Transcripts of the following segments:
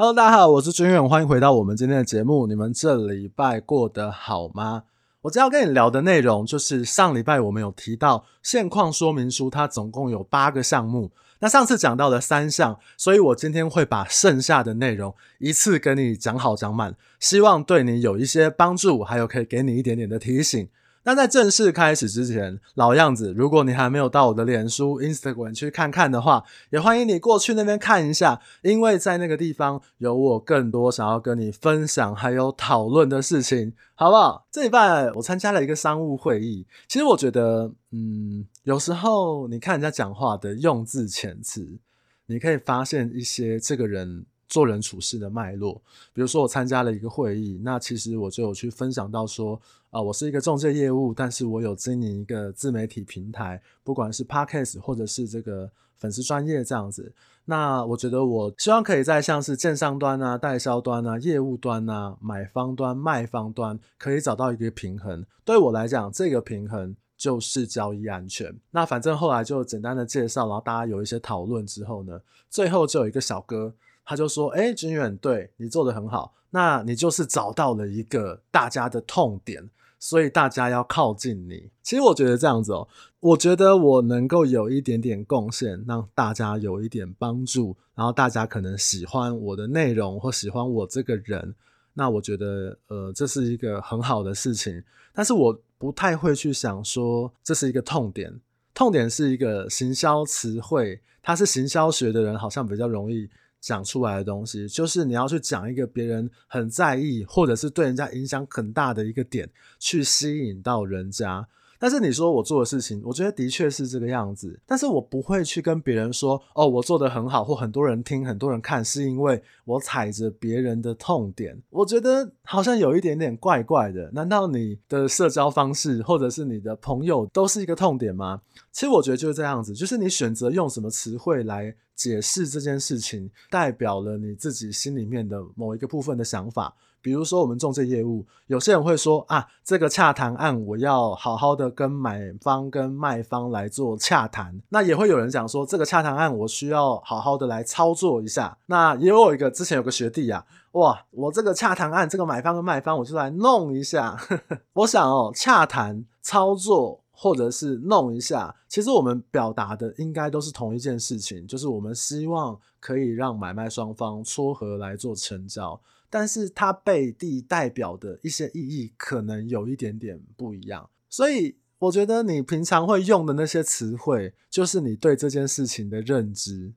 Hello，大家好，我是军远，欢迎回到我们今天的节目。你们这礼拜过得好吗？我今天要跟你聊的内容就是上礼拜我们有提到现况说明书，它总共有八个项目。那上次讲到了三项，所以我今天会把剩下的内容一次跟你讲好讲满，希望对你有一些帮助，还有可以给你一点点的提醒。那在正式开始之前，老样子，如果你还没有到我的脸书、Instagram 去看看的话，也欢迎你过去那边看一下，因为在那个地方有我更多想要跟你分享还有讨论的事情，好不好？这礼拜我参加了一个商务会议，其实我觉得，嗯，有时候你看人家讲话的用字遣词，你可以发现一些这个人。做人处事的脉络，比如说我参加了一个会议，那其实我就有去分享到说，啊、我是一个中介业务，但是我有经营一个自媒体平台，不管是 Podcast 或者是这个粉丝专业这样子。那我觉得我希望可以在像是建商端啊、代销端啊、业务端啊、买方端、卖方端，可以找到一个平衡。对我来讲，这个平衡就是交易安全。那反正后来就简单的介绍，然后大家有一些讨论之后呢，最后就有一个小哥。他就说：“哎，君远，对，你做得很好，那你就是找到了一个大家的痛点，所以大家要靠近你。其实我觉得这样子哦，我觉得我能够有一点点贡献，让大家有一点帮助，然后大家可能喜欢我的内容或喜欢我这个人，那我觉得呃，这是一个很好的事情。但是我不太会去想说这是一个痛点，痛点是一个行销词汇，他是行销学的人，好像比较容易。”讲出来的东西，就是你要去讲一个别人很在意，或者是对人家影响很大的一个点，去吸引到人家。但是你说我做的事情，我觉得的确是这个样子。但是我不会去跟别人说，哦，我做得很好，或很多人听、很多人看，是因为我踩着别人的痛点。我觉得好像有一点点怪怪的。难道你的社交方式，或者是你的朋友，都是一个痛点吗？其实我觉得就是这样子，就是你选择用什么词汇来解释这件事情，代表了你自己心里面的某一个部分的想法。比如说，我们仲介业务，有些人会说啊，这个洽谈案我要好好的跟买方跟卖方来做洽谈。那也会有人讲说，这个洽谈案我需要好好的来操作一下。那也有一个之前有个学弟啊，哇，我这个洽谈案，这个买方跟卖方，我就来弄一下。我想哦，洽谈操作或者是弄一下，其实我们表达的应该都是同一件事情，就是我们希望可以让买卖双方撮合来做成交。但是它背地代表的一些意义可能有一点点不一样，所以我觉得你平常会用的那些词汇，就是你对这件事情的认知，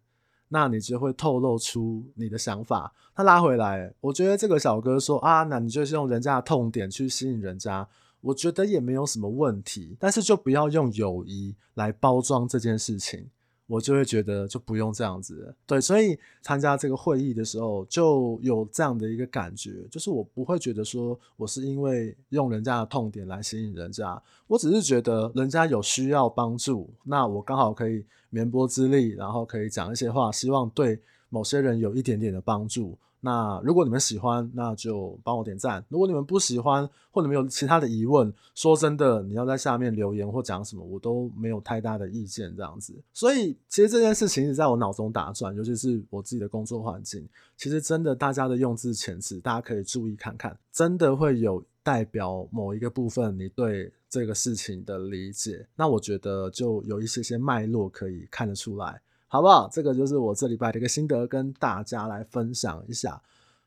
那你就会透露出你的想法。他拉回来，我觉得这个小哥说啊，那你就是用人家的痛点去吸引人家，我觉得也没有什么问题，但是就不要用友谊来包装这件事情。我就会觉得就不用这样子，对，所以参加这个会议的时候就有这样的一个感觉，就是我不会觉得说我是因为用人家的痛点来吸引人家，我只是觉得人家有需要帮助，那我刚好可以绵薄之力，然后可以讲一些话，希望对某些人有一点点的帮助。那如果你们喜欢，那就帮我点赞；如果你们不喜欢，或你们有其他的疑问，说真的，你要在下面留言或讲什么，我都没有太大的意见。这样子，所以其实这件事情一直在我脑中打转，尤其是我自己的工作环境，其实真的大家的用字遣词，大家可以注意看看，真的会有代表某一个部分你对这个事情的理解。那我觉得就有一些些脉络可以看得出来。好不好？这个就是我这礼拜的一个心得，跟大家来分享一下。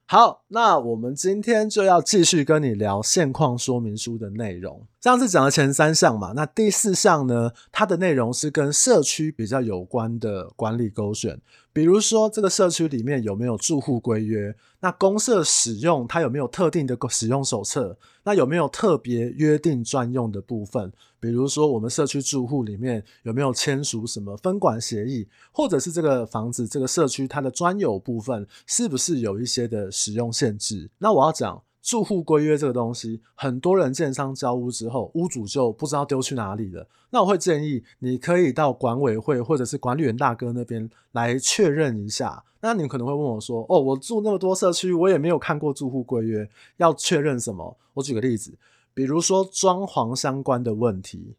好，那我们今天就要继续跟你聊现况说明书的内容。上次讲了前三项嘛，那第四项呢，它的内容是跟社区比较有关的管理勾选。比如说，这个社区里面有没有住户规约？那公社使用它有没有特定的使用手册？那有没有特别约定专用的部分？比如说，我们社区住户里面有没有签署什么分管协议？或者是这个房子、这个社区它的专有部分是不是有一些的使用限制？那我要讲。住户规约这个东西，很多人建商交屋之后，屋主就不知道丢去哪里了。那我会建议你可以到管委会或者是管理员大哥那边来确认一下。那你可能会问我说：“哦，我住那么多社区，我也没有看过住户规约，要确认什么？”我举个例子，比如说装潢相关的问题，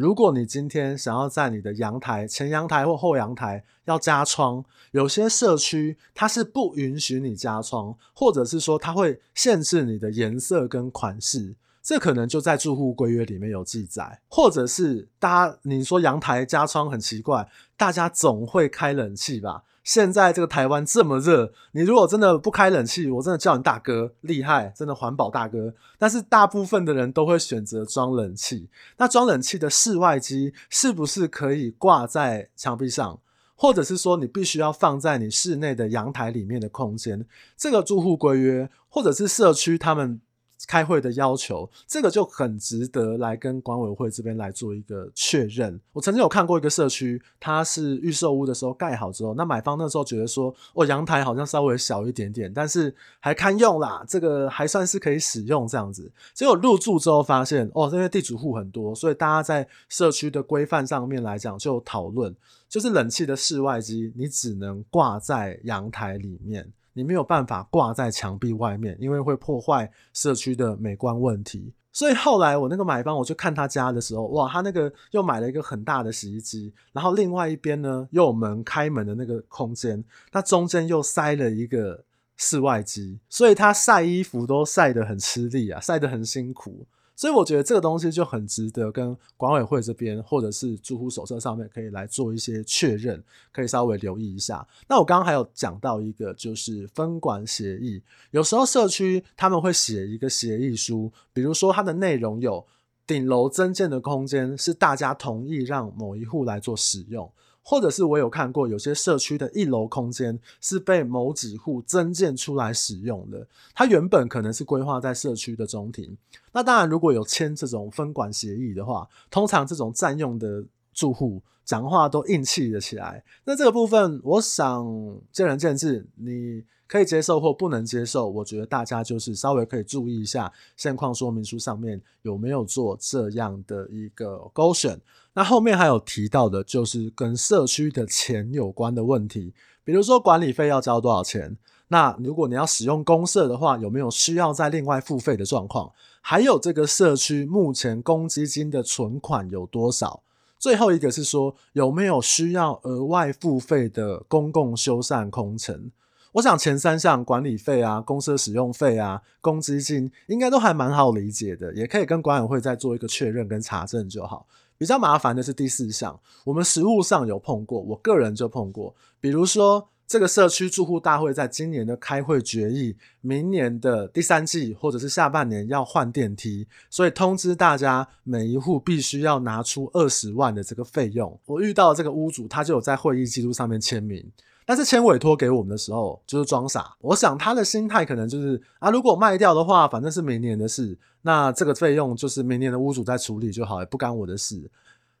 如果你今天想要在你的阳台、前阳台或后阳台要加窗，有些社区它是不允许你加窗，或者是说它会限制你的颜色跟款式。这可能就在住户规约里面有记载，或者是大家你说阳台加窗很奇怪，大家总会开冷气吧？现在这个台湾这么热，你如果真的不开冷气，我真的叫你大哥厉害，真的环保大哥。但是大部分的人都会选择装冷气，那装冷气的室外机是不是可以挂在墙壁上，或者是说你必须要放在你室内的阳台里面的空间？这个住户规约或者是社区他们。开会的要求，这个就很值得来跟管委会这边来做一个确认。我曾经有看过一个社区，它是预售屋的时候盖好之后，那买方那时候觉得说，哦，阳台好像稍微小一点点，但是还堪用啦，这个还算是可以使用这样子。结果入住之后发现，哦，因为地主户很多，所以大家在社区的规范上面来讲就讨论，就是冷气的室外机你只能挂在阳台里面。你没有办法挂在墙壁外面，因为会破坏社区的美观问题。所以后来我那个买方，我去看他家的时候，哇，他那个又买了一个很大的洗衣机，然后另外一边呢又有门开门的那个空间，那中间又塞了一个室外机，所以他晒衣服都晒得很吃力啊，晒得很辛苦。所以我觉得这个东西就很值得跟管委会这边或者是住户手册上面可以来做一些确认，可以稍微留意一下。那我刚刚还有讲到一个就是分管协议，有时候社区他们会写一个协议书，比如说它的内容有顶楼增建的空间是大家同意让某一户来做使用。或者是我有看过有些社区的一楼空间是被某几户增建出来使用的，它原本可能是规划在社区的中庭。那当然，如果有签这种分管协议的话，通常这种占用的住户讲话都硬气了起来。那这个部分，我想见仁见智，你可以接受或不能接受。我觉得大家就是稍微可以注意一下现况说明书上面有没有做这样的一个勾选。那后面还有提到的，就是跟社区的钱有关的问题，比如说管理费要交多少钱？那如果你要使用公社的话，有没有需要再另外付费的状况？还有这个社区目前公积金的存款有多少？最后一个是说，有没有需要额外付费的公共修缮工程？我想前三项管理费啊、公设使用费啊、公积金，应该都还蛮好理解的，也可以跟管委会再做一个确认跟查证就好。比较麻烦的是第四项，我们实务上有碰过，我个人就碰过。比如说，这个社区住户大会在今年的开会决议，明年的第三季或者是下半年要换电梯，所以通知大家每一户必须要拿出二十万的这个费用。我遇到这个屋主，他就有在会议记录上面签名。但是签委托给我们的时候，就是装傻。我想他的心态可能就是啊，如果卖掉的话，反正是明年的事，那这个费用就是明年的屋主在处理就好，也不干我的事。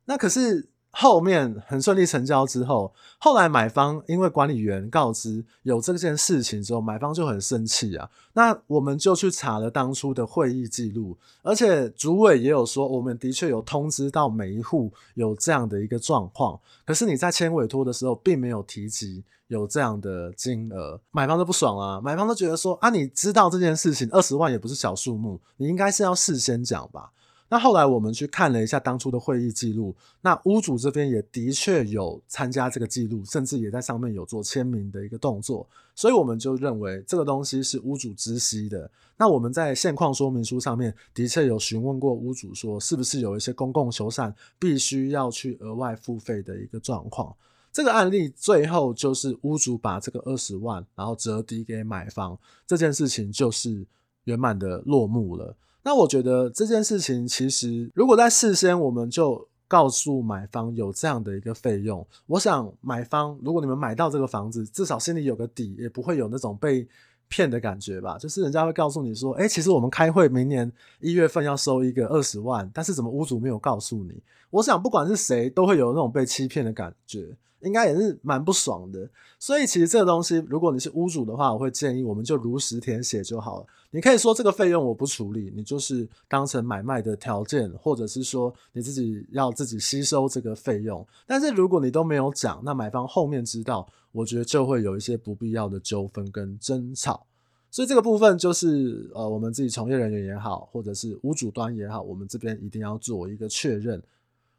那可是。后面很顺利成交之后，后来买方因为管理员告知有这件事情之后，买方就很生气啊。那我们就去查了当初的会议记录，而且主委也有说，我们的确有通知到每一户有这样的一个状况。可是你在签委托的时候，并没有提及有这样的金额，买方都不爽啊。买方都觉得说啊，你知道这件事情二十万也不是小数目，你应该是要事先讲吧。那后来我们去看了一下当初的会议记录，那屋主这边也的确有参加这个记录，甚至也在上面有做签名的一个动作，所以我们就认为这个东西是屋主知悉的。那我们在现况说明书上面的确有询问过屋主，说是不是有一些公共修缮必须要去额外付费的一个状况。这个案例最后就是屋主把这个二十万然后折抵给买方，这件事情就是圆满的落幕了。那我觉得这件事情其实，如果在事先我们就告诉买方有这样的一个费用，我想买方如果你们买到这个房子，至少心里有个底，也不会有那种被骗的感觉吧。就是人家会告诉你说，诶，其实我们开会明年一月份要收一个二十万，但是怎么屋主没有告诉你？我想不管是谁，都会有那种被欺骗的感觉。应该也是蛮不爽的，所以其实这个东西，如果你是屋主的话，我会建议我们就如实填写就好了。你可以说这个费用我不处理，你就是当成买卖的条件，或者是说你自己要自己吸收这个费用。但是如果你都没有讲，那买方后面知道，我觉得就会有一些不必要的纠纷跟争吵。所以这个部分就是呃，我们自己从业人员也好，或者是屋主端也好，我们这边一定要做一个确认。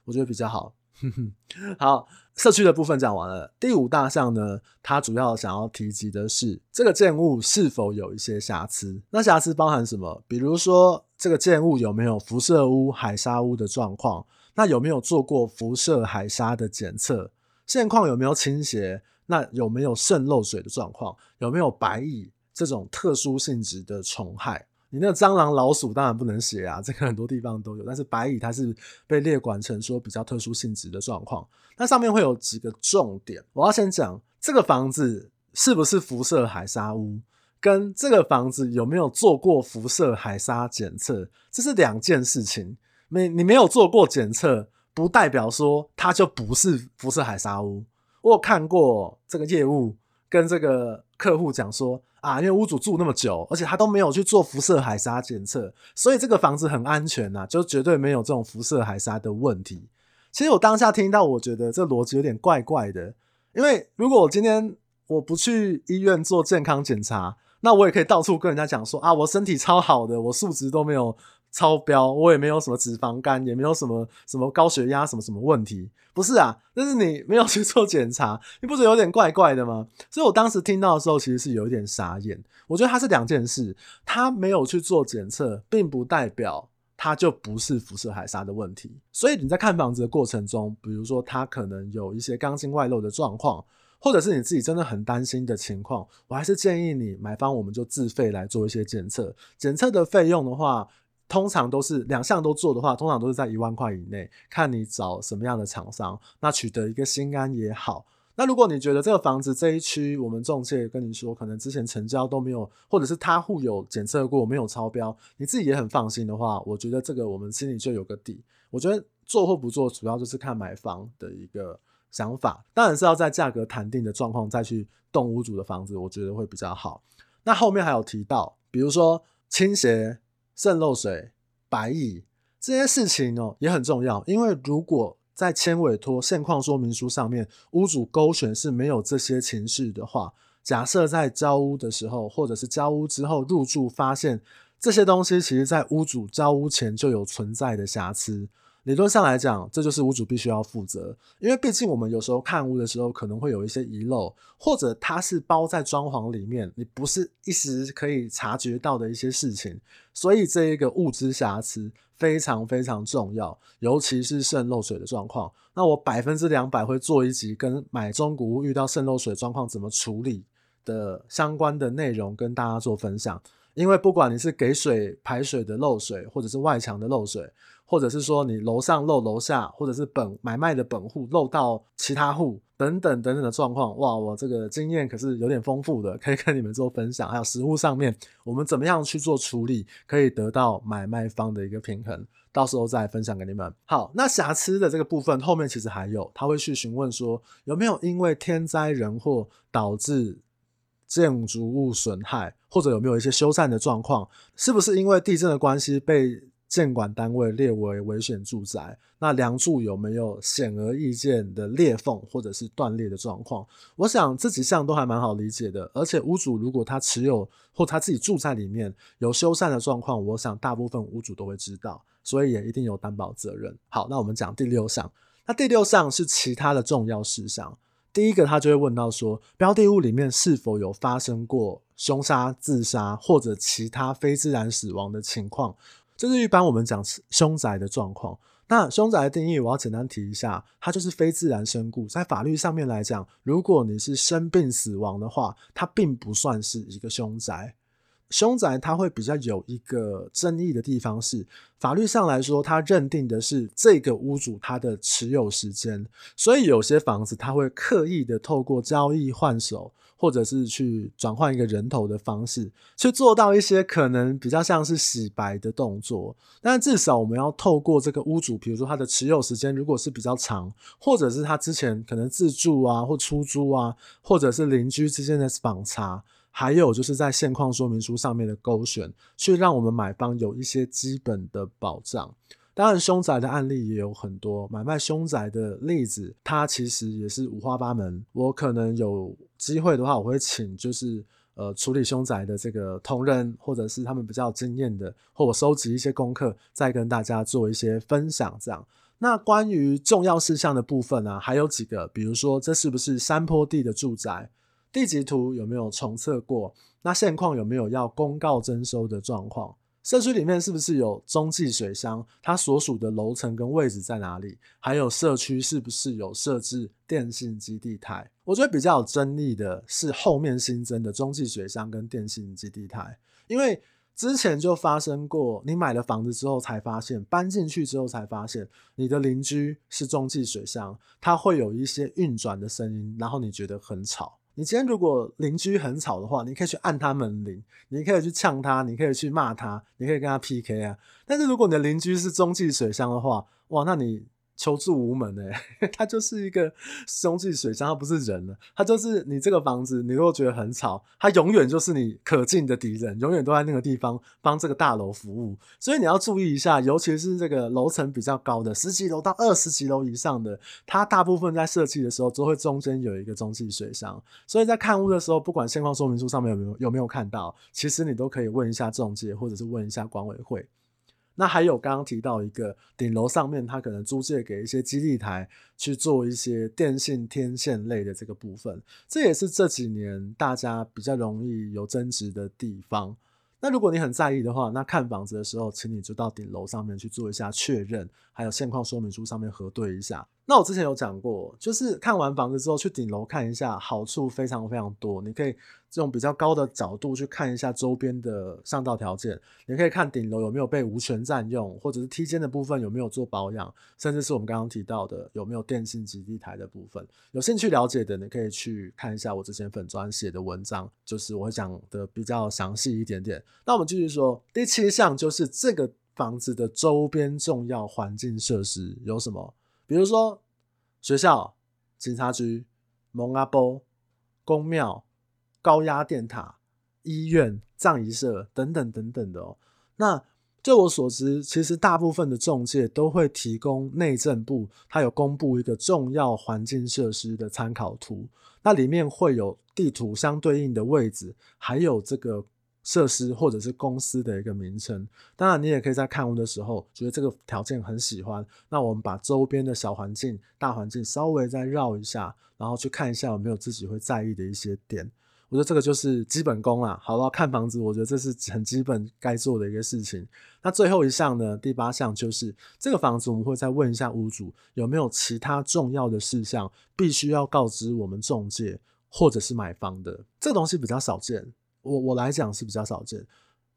我觉得比较好。好，社区的部分讲完了。第五大项呢，它主要想要提及的是这个建物是否有一些瑕疵。那瑕疵包含什么？比如说这个建物有没有辐射污、海砂污的状况？那有没有做过辐射海砂的检测？现况有没有倾斜？那有没有渗漏水的状况？有没有白蚁这种特殊性质的虫害？你那个蟑螂、老鼠当然不能写啊，这个很多地方都有。但是白蚁它是被列管成说比较特殊性质的状况。那上面会有几个重点，我要先讲这个房子是不是辐射海砂屋，跟这个房子有没有做过辐射海砂检测，这是两件事情。没，你没有做过检测，不代表说它就不是辐射海砂屋。我有看过这个业务跟这个客户讲说。啊，因为屋主住那么久，而且他都没有去做辐射海砂检测，所以这个房子很安全呐、啊，就绝对没有这种辐射海砂的问题。其实我当下听到，我觉得这逻辑有点怪怪的，因为如果我今天我不去医院做健康检查，那我也可以到处跟人家讲说啊，我身体超好的，我数值都没有。超标，我也没有什么脂肪肝，也没有什么什么高血压，什么什么问题，不是啊？但是你没有 去做检查，你不觉得有点怪怪的吗？所以我当时听到的时候，其实是有一点傻眼。我觉得它是两件事，他没有去做检测，并不代表它就不是辐射海砂的问题。所以你在看房子的过程中，比如说它可能有一些钢筋外露的状况，或者是你自己真的很担心的情况，我还是建议你买方我们就自费来做一些检测。检测的费用的话。通常都是两项都做的话，通常都是在一万块以内。看你找什么样的厂商，那取得一个心安也好。那如果你觉得这个房子这一区，我们中介跟你说，可能之前成交都没有，或者是他户有检测过没有超标，你自己也很放心的话，我觉得这个我们心里就有个底。我觉得做或不做，主要就是看买房的一个想法，当然是要在价格谈定的状况再去动屋主的房子，我觉得会比较好。那后面还有提到，比如说倾斜。渗漏水、白蚁这些事情哦也很重要，因为如果在签委托现况说明书上面，屋主勾选是没有这些情事的话，假设在交屋的时候，或者是交屋之后入住发现这些东西，其实在屋主交屋前就有存在的瑕疵。理论上来讲，这就是屋主必须要负责，因为毕竟我们有时候看屋的时候，可能会有一些遗漏，或者它是包在装潢里面，你不是一时可以察觉到的一些事情，所以这一个物之瑕疵非常非常重要，尤其是渗漏水的状况。那我百分之两百会做一集跟买中古屋遇到渗漏水状况怎么处理的相关的内容，跟大家做分享。因为不管你是给水排水的漏水，或者是外墙的漏水，或者是说你楼上漏楼下，或者是本买卖的本户漏到其他户等等等等的状况，哇，我这个经验可是有点丰富的，可以跟你们做分享。还有实物上面，我们怎么样去做处理，可以得到买卖方的一个平衡，到时候再分享给你们。好，那瑕疵的这个部分后面其实还有，他会去询问说有没有因为天灾人祸导致。建筑物损害，或者有没有一些修缮的状况？是不是因为地震的关系被建管单位列为危险住宅？那梁柱有没有显而易见的裂缝或者是断裂的状况？我想这几项都还蛮好理解的。而且屋主如果他持有或他自己住在里面有修缮的状况，我想大部分屋主都会知道，所以也一定有担保责任。好，那我们讲第六项。那第六项是其他的重要事项。第一个，他就会问到说，标的物里面是否有发生过凶杀、自杀或者其他非自然死亡的情况？这是一般我们讲凶宅的状况。那凶宅的定义，我要简单提一下，它就是非自然身故。在法律上面来讲，如果你是生病死亡的话，它并不算是一个凶宅。凶宅它会比较有一个争议的地方是，法律上来说，它认定的是这个屋主他的持有时间，所以有些房子它会刻意的透过交易换手，或者是去转换一个人头的方式，去做到一些可能比较像是洗白的动作。但至少我们要透过这个屋主，比如说他的持有时间如果是比较长，或者是他之前可能自住啊或出租啊，或者是邻居之间的访查。还有就是在现况说明书上面的勾选，去让我们买方有一些基本的保障。当然，凶宅的案例也有很多，买卖凶宅的例子，它其实也是五花八门。我可能有机会的话，我会请就是呃处理凶宅的这个同仁，或者是他们比较有经验的，或我收集一些功课，再跟大家做一些分享。这样。那关于重要事项的部分呢、啊，还有几个，比如说这是不是山坡地的住宅，地籍图有没有重测过，那现况有没有要公告征收的状况。社区里面是不是有中继水箱？它所属的楼层跟位置在哪里？还有社区是不是有设置电信基地台？我觉得比较有争议的是后面新增的中继水箱跟电信基地台，因为之前就发生过，你买了房子之后才发现，搬进去之后才发现，你的邻居是中继水箱，它会有一些运转的声音，然后你觉得很吵。你今天如果邻居很吵的话，你可以去按他门铃，你可以去呛他，你可以去骂他，你可以跟他 PK 啊。但是如果你的邻居是中继水箱的话，哇，那你。求助无门哎、欸，它就是一个中继水箱，它不是人了，它就是你这个房子，你如果觉得很吵，它永远就是你可敬的敌人，永远都在那个地方帮这个大楼服务，所以你要注意一下，尤其是这个楼层比较高的十几楼到二十几楼以上的，它大部分在设计的时候都会中间有一个中继水箱，所以在看屋的时候，不管现况说明书上面有没有有没有看到，其实你都可以问一下中介，或者是问一下管委会。那还有刚刚提到一个顶楼上面，他可能租借给一些基地台去做一些电信天线类的这个部分，这也是这几年大家比较容易有争执的地方。那如果你很在意的话，那看房子的时候，请你就到顶楼上面去做一下确认，还有现况说明书上面核对一下。那我之前有讲过，就是看完房子之后去顶楼看一下，好处非常非常多。你可以这种比较高的角度去看一下周边的上道条件，你可以看顶楼有没有被无权占用，或者是梯间的部分有没有做保养，甚至是我们刚刚提到的有没有电信基地台的部分。有兴趣了解的，你可以去看一下我之前粉专写的文章，就是我会讲的比较详细一点点。那我们继续说，第七项就是这个房子的周边重要环境设施有什么？比如说学校、警察局、蒙阿波、宫庙、高压电塔、医院、葬仪社等等等等的哦。那就我所知，其实大部分的中介都会提供内政部，它有公布一个重要环境设施的参考图，那里面会有地图相对应的位置，还有这个。设施或者是公司的一个名称，当然你也可以在看屋的时候觉得这个条件很喜欢，那我们把周边的小环境、大环境稍微再绕一下，然后去看一下有没有自己会在意的一些点。我觉得这个就是基本功啦。好了，看房子，我觉得这是很基本该做的一个事情。那最后一项呢，第八项就是这个房子我们会再问一下屋主有没有其他重要的事项必须要告知我们中介或者是买方的。这个东西比较少见。我我来讲是比较少见，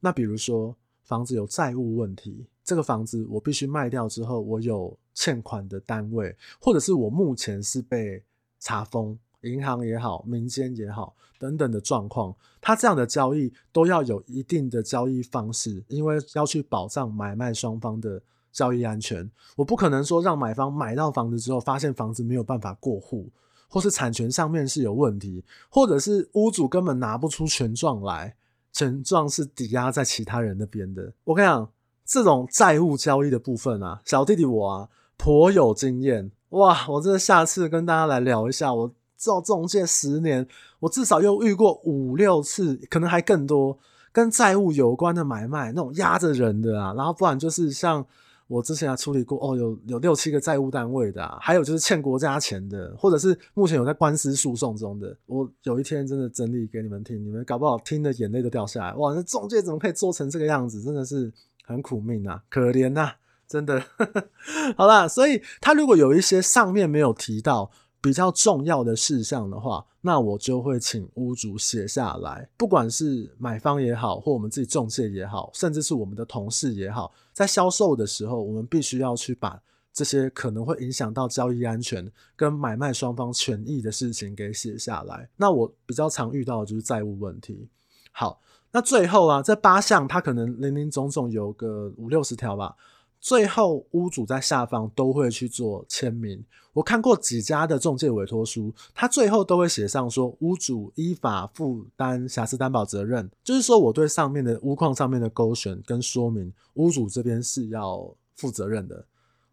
那比如说房子有债务问题，这个房子我必须卖掉之后，我有欠款的单位，或者是我目前是被查封，银行也好，民间也好，等等的状况，它这样的交易都要有一定的交易方式，因为要去保障买卖双方的交易安全，我不可能说让买方买到房子之后，发现房子没有办法过户。或是产权上面是有问题，或者是屋主根本拿不出权状来，权状是抵押在其他人那边的。我跟你讲，这种债务交易的部分啊，小弟弟我啊颇有经验哇！我真下次跟大家来聊一下，我做中介十年，我至少又遇过五六次，可能还更多跟债务有关的买卖，那种压着人的啊，然后不然就是像。我之前还处理过哦，有有六七个债务单位的，啊，还有就是欠国家钱的，或者是目前有在官司诉讼中的。我有一天真的整理给你们听，你们搞不好听的眼泪都掉下来。哇，那中介怎么可以做成这个样子？真的是很苦命啊，可怜呐，啊，真的。好啦，所以他如果有一些上面没有提到。比较重要的事项的话，那我就会请屋主写下来。不管是买方也好，或我们自己中介也好，甚至是我们的同事也好，在销售的时候，我们必须要去把这些可能会影响到交易安全跟买卖双方权益的事情给写下来。那我比较常遇到的就是债务问题。好，那最后啊，这八项它可能零零总总有个五六十条吧。最后，屋主在下方都会去做签名。我看过几家的中介委托书，他最后都会写上说，屋主依法负担瑕疵担保责任，就是说我对上面的屋况上面的勾选跟说明，屋主这边是要负责任的。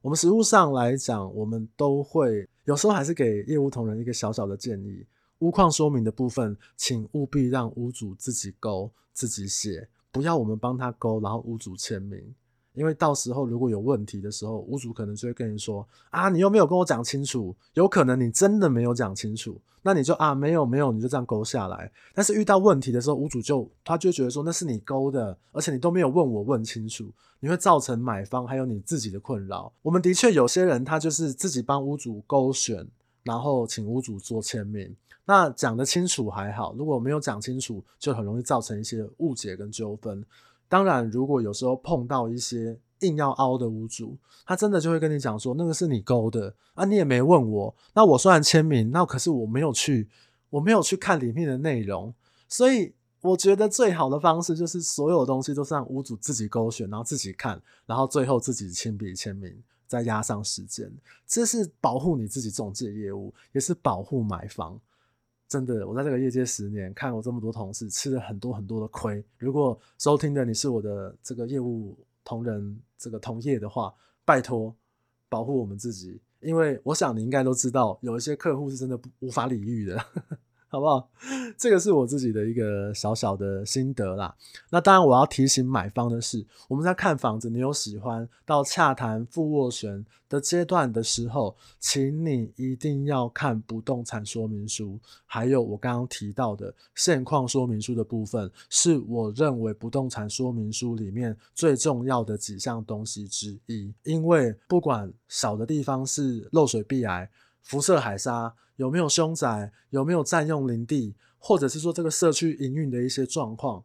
我们实务上来讲，我们都会有时候还是给业务同仁一个小小的建议：屋况说明的部分，请务必让屋主自己勾、自己写，不要我们帮他勾，然后屋主签名。因为到时候如果有问题的时候，屋主可能就会跟你说啊，你又没有跟我讲清楚，有可能你真的没有讲清楚，那你就啊没有没有，你就这样勾下来。但是遇到问题的时候，屋主就他就觉得说那是你勾的，而且你都没有问我问清楚，你会造成买方还有你自己的困扰。我们的确有些人他就是自己帮屋主勾选，然后请屋主做签名，那讲得清楚还好，如果没有讲清楚，就很容易造成一些误解跟纠纷。当然，如果有时候碰到一些硬要凹的屋主，他真的就会跟你讲说，那个是你勾的啊，你也没问我。那我虽然签名，那可是我没有去，我没有去看里面的内容。所以我觉得最好的方式就是所有东西都是让屋主自己勾选，然后自己看，然后最后自己亲笔签名，再压上时间。这是保护你自己中介业务，也是保护买房。真的，我在这个业界十年，看过这么多同事吃了很多很多的亏。如果收听的你是我的这个业务同仁、这个同业的话，拜托保护我们自己，因为我想你应该都知道，有一些客户是真的无法理喻的。好不好？这个是我自己的一个小小的心得啦。那当然，我要提醒买方的是，我们在看房子，你有喜欢到洽谈复斡旋的阶段的时候，请你一定要看不动产说明书，还有我刚刚提到的现况说明书的部分，是我认为不动产说明书里面最重要的几项东西之一。因为不管少的地方是漏水壁癌、辐射海沙。有没有凶宅？有没有占用林地？或者是说这个社区营运的一些状况，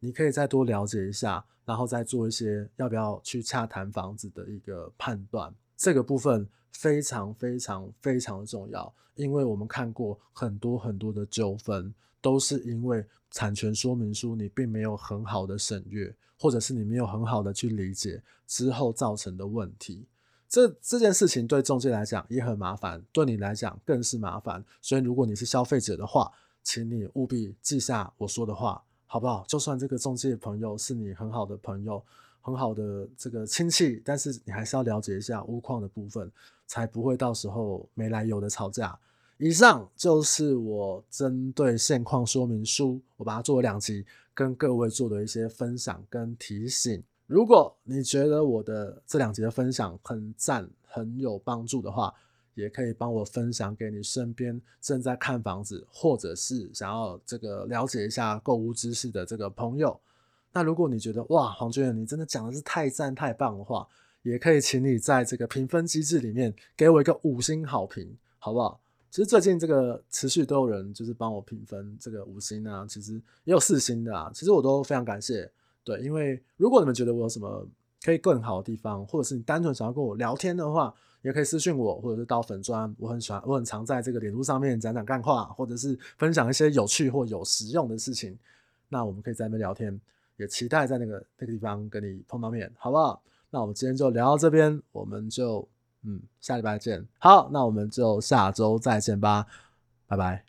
你可以再多了解一下，然后再做一些要不要去洽谈房子的一个判断。这个部分非常非常非常的重要，因为我们看过很多很多的纠纷，都是因为产权说明书你并没有很好的审阅，或者是你没有很好的去理解之后造成的问题。这这件事情对中介来讲也很麻烦，对你来讲更是麻烦。所以，如果你是消费者的话，请你务必记下我说的话，好不好？就算这个中介朋友是你很好的朋友、很好的这个亲戚，但是你还是要了解一下屋况的部分，才不会到时候没来由的吵架。以上就是我针对现况说明书，我把它做了两集，跟各位做的一些分享跟提醒。如果你觉得我的这两集的分享很赞、很有帮助的话，也可以帮我分享给你身边正在看房子，或者是想要这个了解一下购物知识的这个朋友。那如果你觉得哇，黄俊你真的讲的是太赞太棒的话，也可以请你在这个评分机制里面给我一个五星好评，好不好？其实最近这个持续都有人就是帮我评分这个五星啊，其实也有四星的啊，其实我都非常感谢。对，因为如果你们觉得我有什么可以更好的地方，或者是你单纯想要跟我聊天的话，也可以私信我，或者是到粉专。我很喜欢，我很常在这个脸书上面讲讲干话，或者是分享一些有趣或有实用的事情。那我们可以在那边聊天，也期待在那个那个地方跟你碰到面，好不好？那我们今天就聊到这边，我们就嗯下礼拜见。好，那我们就下周再见吧，拜拜。